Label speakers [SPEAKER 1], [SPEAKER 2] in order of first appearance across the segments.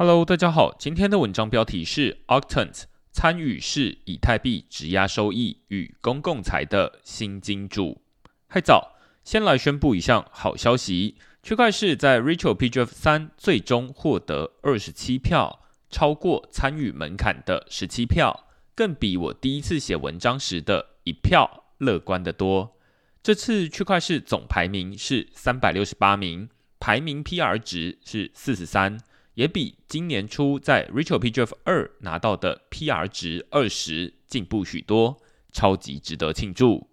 [SPEAKER 1] Hello，大家好，今天的文章标题是 Octant 参与式以太币质押收益与公共财的新金主。嗨早，先来宣布一项好消息，区块市在 Rachel PGF 三最终获得二十七票，超过参与门槛的十七票，更比我第一次写文章时的一票乐观的多。这次区块市总排名是三百六十八名，排名 PR 值是四十三，也比今年初在 Rachel PGF 二拿到的 PR 值二十进步许多，超级值得庆祝。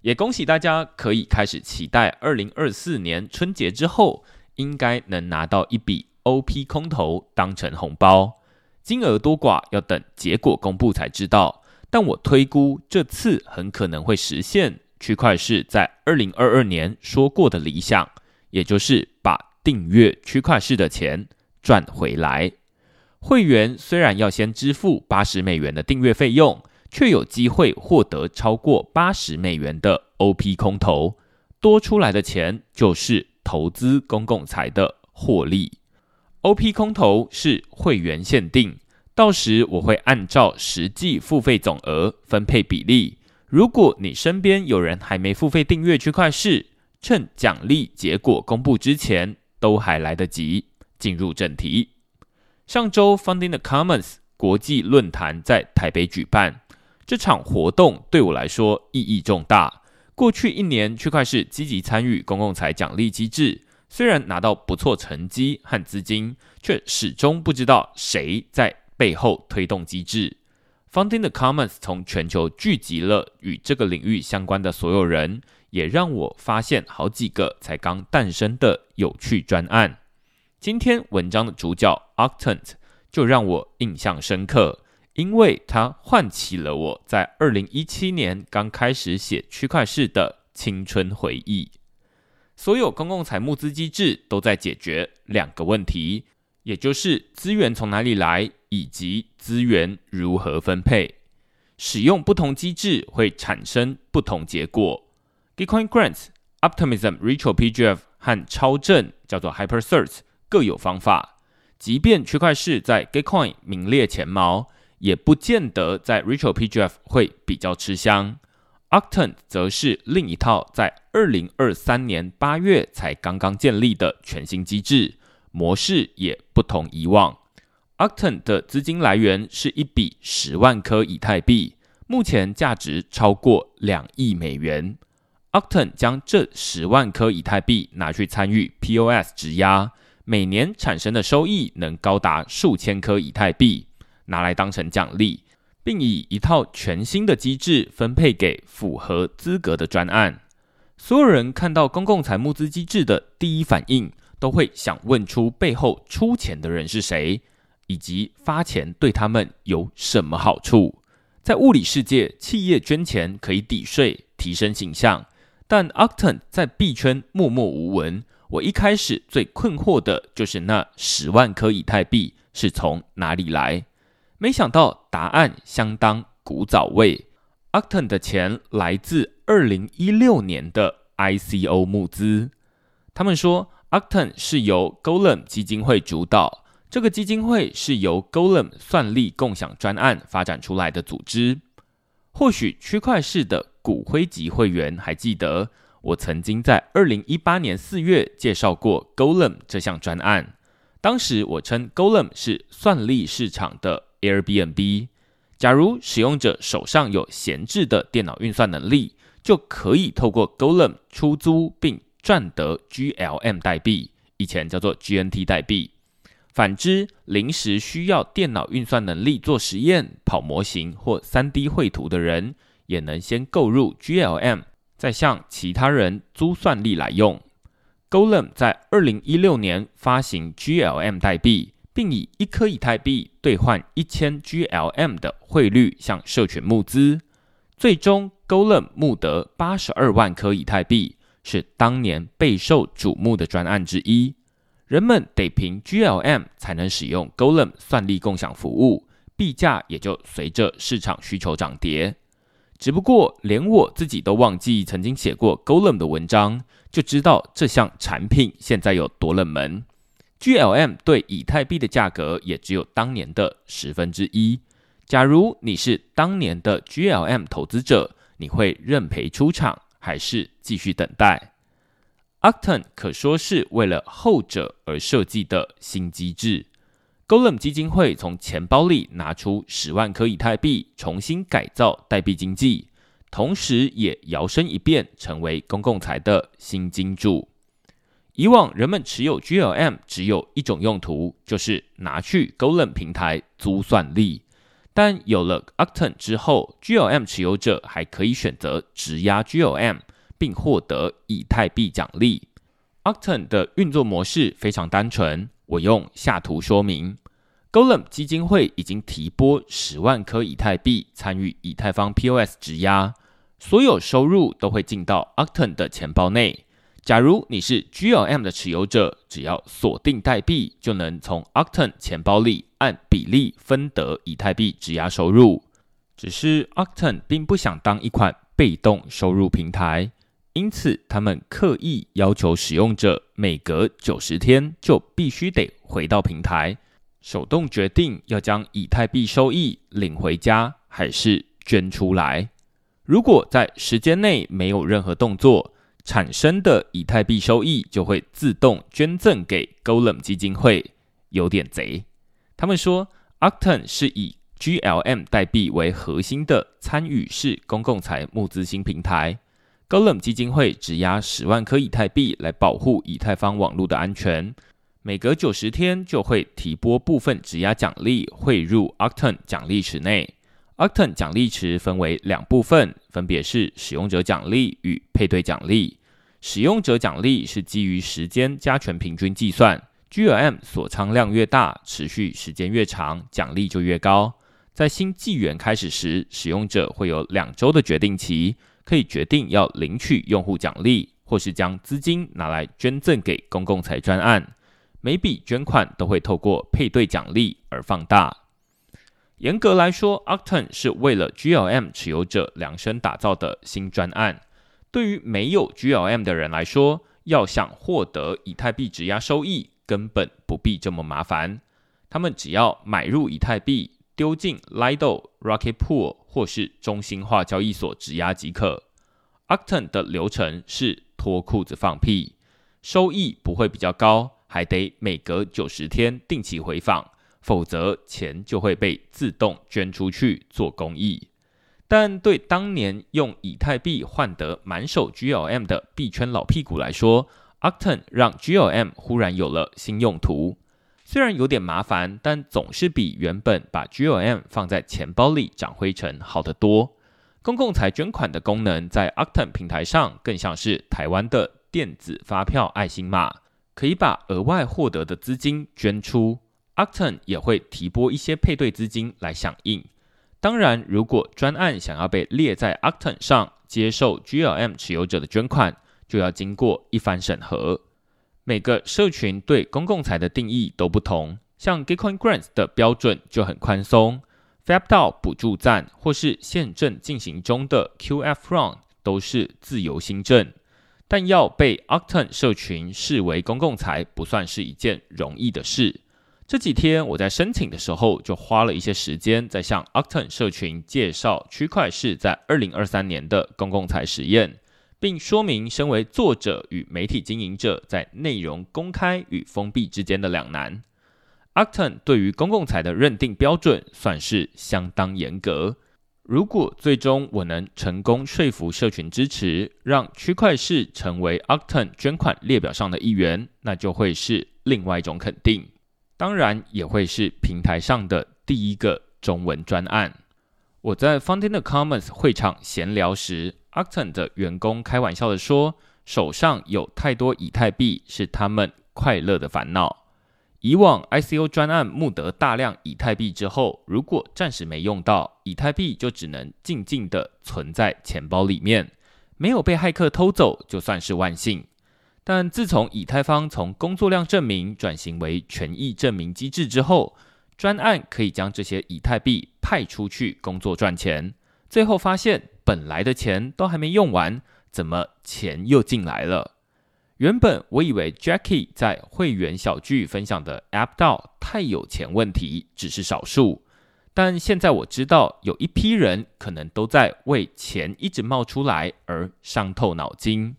[SPEAKER 1] 也恭喜大家可以开始期待二零二四年春节之后，应该能拿到一笔 OP 空投当成红包，金额多寡要等结果公布才知道。但我推估这次很可能会实现。区块是在二零二二年说过的理想，也就是把订阅区块市的钱赚回来。会员虽然要先支付八十美元的订阅费用，却有机会获得超过八十美元的 OP 空投，多出来的钱就是投资公共财的获利。OP 空投是会员限定，到时我会按照实际付费总额分配比例。如果你身边有人还没付费订阅区块市，趁奖励结果公布之前，都还来得及。进入正题，上周 Funding the Commons 国际论坛在台北举办，这场活动对我来说意义重大。过去一年，区块市积极参与公共财奖励机制，虽然拿到不错成绩和资金，却始终不知道谁在背后推动机制。Funding the Commons 从全球聚集了与这个领域相关的所有人，也让我发现好几个才刚诞生的有趣专案。今天文章的主角 Octant 就让我印象深刻，因为它唤起了我在二零一七年刚开始写区块式的青春回忆。所有公共财募资机制都在解决两个问题，也就是资源从哪里来。以及资源如何分配，使用不同机制会产生不同结果。Bitcoin Grants、Optimism、Ritual PGF 和超正叫做 HyperCert 各有方法。即便区块市在 Bitcoin 名列前茅，也不见得在 Ritual PGF 会比较吃香。Octant 则是另一套在二零二三年八月才刚刚建立的全新机制，模式也不同以往。Octant 的资金来源是一笔十万颗以太币，目前价值超过两亿美元。Octant 将这十万颗以太币拿去参与 POS 质押，每年产生的收益能高达数千颗以太币，拿来当成奖励，并以一套全新的机制分配给符合资格的专案。所有人看到公共财募资机制的第一反应，都会想问出背后出钱的人是谁。以及发钱对他们有什么好处？在物理世界，企业捐钱可以抵税、提升形象，但 Octant 在币圈默默无闻。我一开始最困惑的就是那十万颗以太币是从哪里来？没想到答案相当古早味。Octant 的钱来自二零一六年的 ICO 募资。他们说，Octant 是由 Golem 基金会主导。这个基金会是由 Golem 算力共享专案发展出来的组织。或许区块市的骨灰级会员还记得，我曾经在二零一八年四月介绍过 Golem 这项专案。当时我称 Golem 是算力市场的 Airbnb。假如使用者手上有闲置的电脑运算能力，就可以透过 Golem 出租并赚得 GLM 代币，以前叫做 GNT 代币。反之，临时需要电脑运算能力做实验、跑模型或 3D 绘图的人，也能先购入 GLM，再向其他人租算力来用。Golem 在2016年发行 GLM 代币，并以一颗以太币兑换一千 GLM 的汇率向社群募资，最终 Golem 募得八十二万颗以太币，是当年备受瞩目的专案之一。人们得凭 GLM 才能使用 Golem 算力共享服务，币价也就随着市场需求涨跌。只不过，连我自己都忘记曾经写过 Golem 的文章，就知道这项产品现在有多冷门。GLM 对以太币的价格也只有当年的十分之一。假如你是当年的 GLM 投资者，你会认赔出场，还是继续等待？Octon 可说是为了后者而设计的新机制。Golem 基金会从钱包里拿出十万颗以太币，重新改造代币经济，同时也摇身一变成为公共财的新金主。以往人们持有 GLM 只有一种用途，就是拿去 Golem 平台租算力。但有了 Octon 之后，GLM 持有者还可以选择质押 GLM，并获得以太币奖励。Octon 的运作模式非常单纯，我用下图说明。Golem 基金会已经提拨十万颗以太币参与以太坊 POS 质押，所有收入都会进到 Octon 的钱包内。假如你是 GLM 的持有者，只要锁定代币，就能从 Octon 钱包里按比例分得以太币质押收入。只是 Octon 并不想当一款被动收入平台，因此他们刻意要求使用者每隔九十天就必须得回到平台，手动决定要将以太币收益领回家还是捐出来。如果在时间内没有任何动作，产生的以太币收益就会自动捐赠给 Golem 基金会，有点贼。他们说，Octon 是以 GLM 代币为核心的参与式公共财募资新平台。Golem 基金会质押十万颗以太币来保护以太坊网络的安全，每隔九十天就会提拨部分质押奖励汇入 Octon 奖励池内。Octon 奖励池分为两部分，分别是使用者奖励与配对奖励。使用者奖励是基于时间加权平均计算，GLM 锁仓量越大，持续时间越长，奖励就越高。在新纪元开始时，使用者会有两周的决定期，可以决定要领取用户奖励，或是将资金拿来捐赠给公共财专案。每笔捐款都会透过配对奖励而放大。严格来说，Octon 是为了 GLM 持有者量身打造的新专案。对于没有 GLM 的人来说，要想获得以太币质押收益，根本不必这么麻烦。他们只要买入以太币，丢进 Lido、Rocket Pool 或是中心化交易所质押即可。Octon 的流程是脱裤子放屁，收益不会比较高，还得每隔九十天定期回访。否则，钱就会被自动捐出去做公益。但对当年用以太币换得满手 GLM 的币圈老屁股来说，Octon 让 GLM 忽然有了新用途。虽然有点麻烦，但总是比原本把 GLM 放在钱包里长灰尘好得多。公共财捐款的功能在 Octon 平台上更像是台湾的电子发票爱心码，可以把额外获得的资金捐出。Octon 也会提拨一些配对资金来响应。当然，如果专案想要被列在 Octon 上，接受 GLM 持有者的捐款，就要经过一番审核。每个社群对公共财的定义都不同，像 Gitcoin Grants 的标准就很宽松，FabDao 补助站或是现正进行中的 QF Run 都是自由新政。但要被 Octon 社群视为公共财，不算是一件容易的事。这几天我在申请的时候，就花了一些时间在向 Octon 社群介绍区块市在二零二三年的公共财实验，并说明身为作者与媒体经营者在内容公开与封闭之间的两难。Octon 对于公共财的认定标准算是相当严格。如果最终我能成功说服社群支持，让区块市成为 Octon 捐款列表上的一员，那就会是另外一种肯定。当然也会是平台上的第一个中文专案。我在 f o u n d i n the Commons 会场闲聊时，Octon 的员工开玩笑的说：“手上有太多以太币是他们快乐的烦恼。以往 ICO 专案募得大量以太币之后，如果暂时没用到，以太币就只能静静的存在钱包里面，没有被骇客偷走，就算是万幸。”但自从以太坊从工作量证明转型为权益证明机制之后，专案可以将这些以太币派出去工作赚钱，最后发现本来的钱都还没用完，怎么钱又进来了？原本我以为 Jackie 在会员小聚分享的 App 道太有钱问题只是少数，但现在我知道有一批人可能都在为钱一直冒出来而伤透脑筋。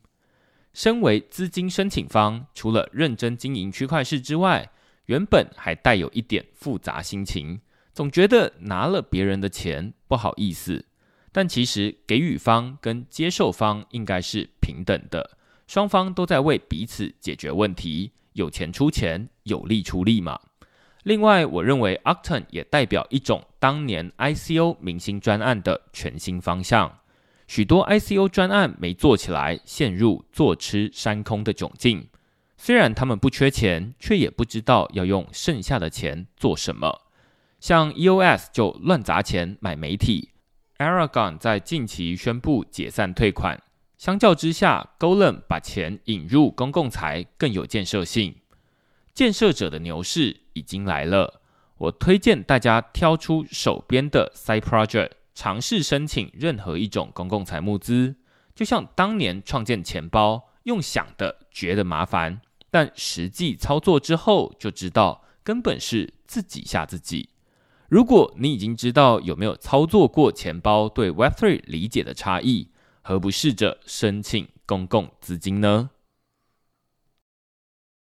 [SPEAKER 1] 身为资金申请方，除了认真经营区块市之外，原本还带有一点复杂心情，总觉得拿了别人的钱不好意思。但其实给予方跟接受方应该是平等的，双方都在为彼此解决问题，有钱出钱，有力出力嘛。另外，我认为 Octon 也代表一种当年 ICO 明星专案的全新方向。许多 ICO 专案没做起来，陷入坐吃山空的窘境。虽然他们不缺钱，却也不知道要用剩下的钱做什么。像 EOS 就乱砸钱买媒体，Aragon 在近期宣布解散退款。相较之下，Golem 把钱引入公共财更有建设性。建设者的牛市已经来了，我推荐大家挑出手边的 Side Project，尝试申请任何一种公共财募资。就像当年创建钱包，用想的觉得麻烦，但实际操作之后就知道根本是自己吓自己。如果你已经知道有没有操作过钱包对 Web3 理解的差异，何不试着申请公共资金呢？